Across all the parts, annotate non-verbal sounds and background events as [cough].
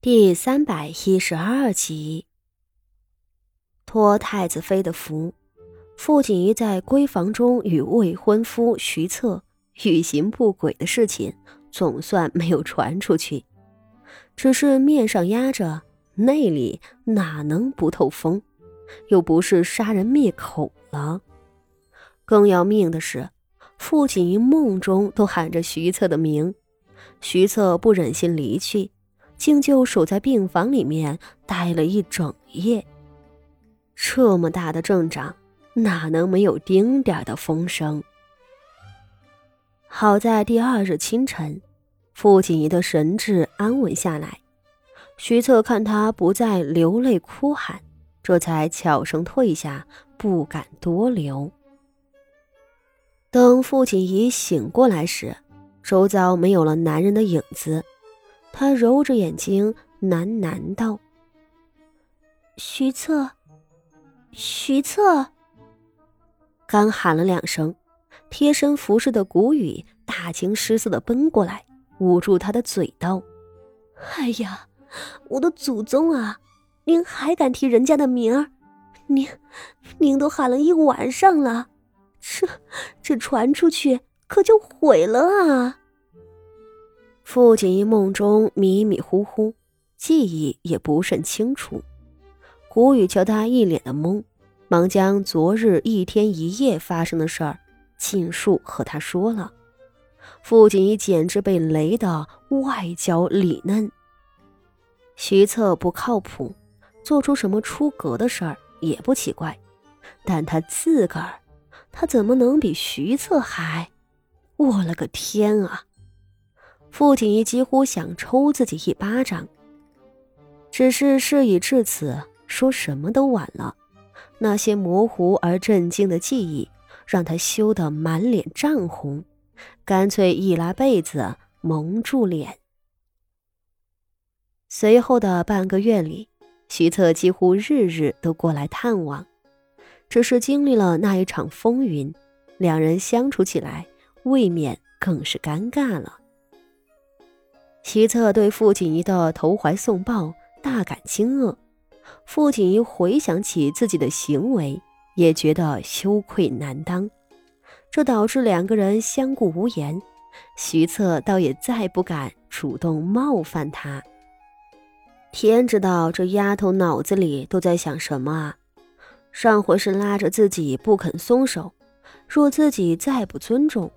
第三百一十二集，托太子妃的福，傅锦仪在闺房中与未婚夫徐策欲行不轨的事情，总算没有传出去。只是面上压着，内里哪能不透风？又不是杀人灭口了。更要命的是，傅锦仪梦中都喊着徐策的名，徐策不忍心离去。竟就守在病房里面待了一整夜。这么大的阵仗，哪能没有丁点的风声？好在第二日清晨，傅锦仪的神志安稳下来。徐策看他不再流泪哭喊，这才悄声退下，不敢多留。等傅锦仪醒过来时，周遭没有了男人的影子。他揉着眼睛喃喃道：“徐策，徐策。”刚喊了两声，贴身服侍的谷雨大惊失色的奔过来，捂住他的嘴道：“哎呀，我的祖宗啊！您还敢提人家的名儿？您，您都喊了一晚上了，这这传出去可就毁了啊！”傅锦衣梦中迷迷糊糊，记忆也不甚清楚。谷雨瞧他一脸的懵，忙将昨日一天一夜发生的事儿尽数和他说了。傅锦衣简直被雷得外焦里嫩。徐策不靠谱，做出什么出格的事儿也不奇怪，但他自个儿，他怎么能比徐策还？我了个天啊！傅锦衣几乎想抽自己一巴掌，只是事已至此，说什么都晚了。那些模糊而震惊的记忆，让他羞得满脸涨红，干脆一拉被子蒙住脸。随后的半个月里，徐策几乎日日都过来探望，只是经历了那一场风云，两人相处起来未免更是尴尬了。徐策对傅锦仪的投怀送抱大感惊愕，傅锦仪回想起自己的行为，也觉得羞愧难当，这导致两个人相顾无言。徐策倒也再不敢主动冒犯他。天知道这丫头脑子里都在想什么啊！上回是拉着自己不肯松手，若自己再不尊重，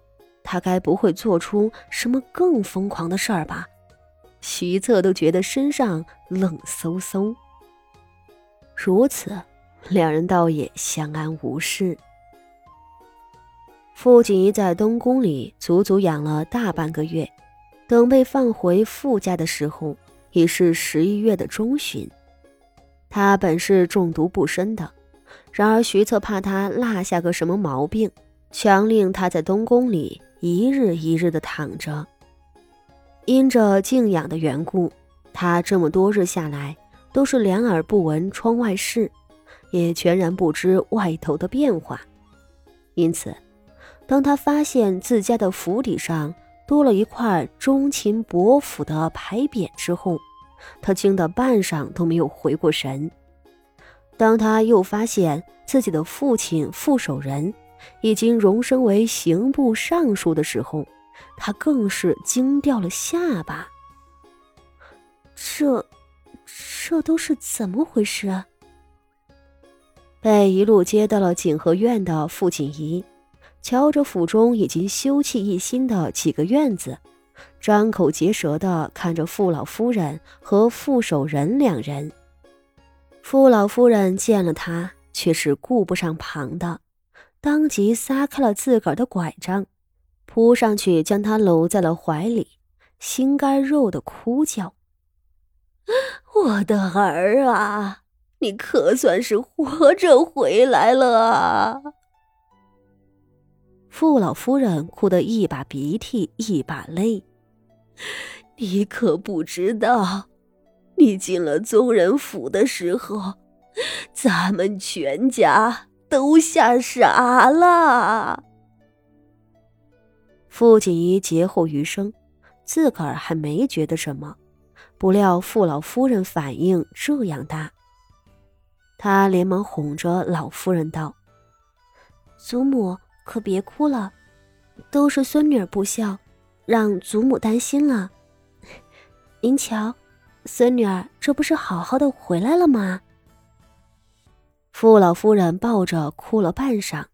他该不会做出什么更疯狂的事儿吧？徐策都觉得身上冷飕飕。如此，两人倒也相安无事。傅锦仪在东宫里足足养了大半个月，等被放回傅家的时候，已是十一月的中旬。他本是中毒不深的，然而徐策怕他落下个什么毛病，强令他在东宫里一日一日的躺着。因着静养的缘故，他这么多日下来都是两耳不闻窗外事，也全然不知外头的变化。因此，当他发现自家的府邸上多了一块忠勤伯府的牌匾之后，他惊得半晌都没有回过神。当他又发现自己的父亲傅守仁已经荣升为刑部尚书的时候，他更是惊掉了下巴。这，这都是怎么回事啊？被一路接到了景和院的傅锦仪，瞧着府中已经修葺一新的几个院子，张口结舌的看着傅老夫人和傅守仁两人。傅老夫人见了他，却是顾不上旁的，当即撒开了自个儿的拐杖。扑上去，将他搂在了怀里，心肝肉的哭叫：“ [laughs] 我的儿啊，你可算是活着回来了啊！”傅老夫人哭得一把鼻涕一把泪，[laughs] 你可不知道，你进了宗人府的时候，咱们全家都吓傻了。傅锦仪劫后余生，自个儿还没觉得什么，不料傅老夫人反应这样大，他连忙哄着老夫人道：“祖母可别哭了，都是孙女儿不孝，让祖母担心了。您瞧，孙女儿这不是好好的回来了吗？”傅老夫人抱着哭了半晌，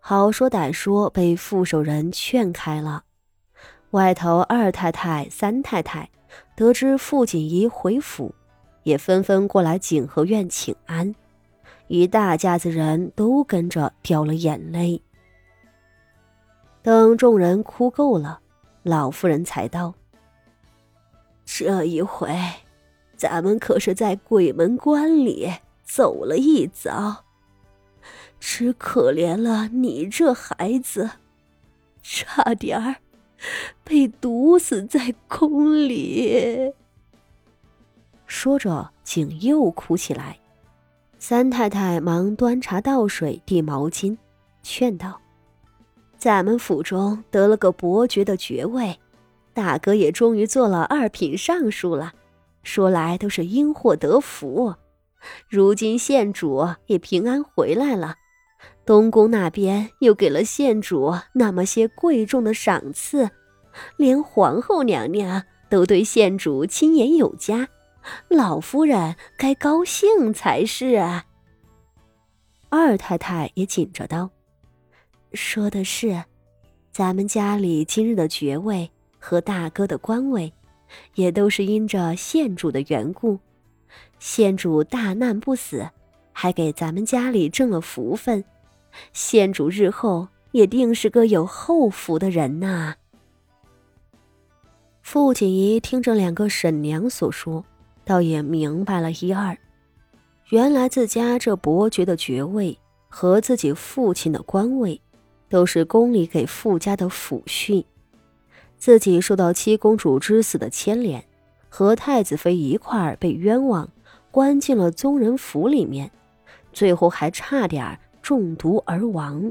好说歹说被傅守仁劝开了。外头二太太、三太太得知傅锦仪回府，也纷纷过来景和院请安，一大家子人都跟着掉了眼泪。等众人哭够了，老夫人才道：“这一回，咱们可是在鬼门关里走了一遭，只可怜了你这孩子，差点儿。”被毒死在宫里。说着，景又哭起来。三太太忙端茶倒水、递毛巾，劝道：“咱们府中得了个伯爵的爵位，大哥也终于做了二品尚书了，说来都是因祸得福。如今县主也平安回来了。”东宫那边又给了县主那么些贵重的赏赐，连皇后娘娘都对县主亲言有加，老夫人该高兴才是啊。二太太也紧着道：“说的是，咱们家里今日的爵位和大哥的官位，也都是因着县主的缘故。县主大难不死，还给咱们家里挣了福分。”县主日后也定是个有后福的人呐。傅锦仪听着两个婶娘所说，倒也明白了一二。原来自家这伯爵的爵位和自己父亲的官位，都是宫里给傅家的抚恤。自己受到七公主之死的牵连，和太子妃一块儿被冤枉，关进了宗人府里面，最后还差点。中毒而亡，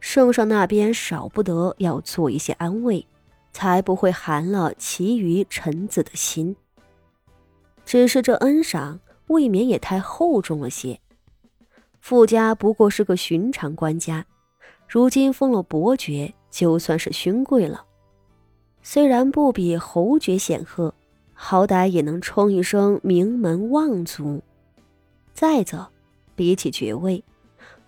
圣上那边少不得要做一些安慰，才不会寒了其余臣子的心。只是这恩赏未免也太厚重了些。傅家不过是个寻常官家，如今封了伯爵，就算是勋贵了。虽然不比侯爵显赫，好歹也能称一声名门望族。再者，比起爵位，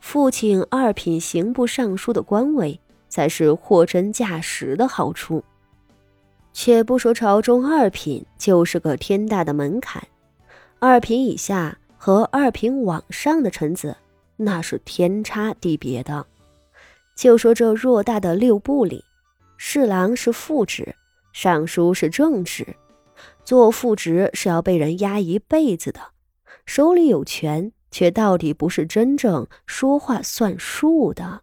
父亲二品刑部尚书的官位，才是货真价实的好处。且不说朝中二品就是个天大的门槛，二品以下和二品往上的臣子，那是天差地别的。就说这偌大的六部里，侍郎是副职，尚书是正职，做副职是要被人压一辈子的，手里有权。却到底不是真正说话算数的。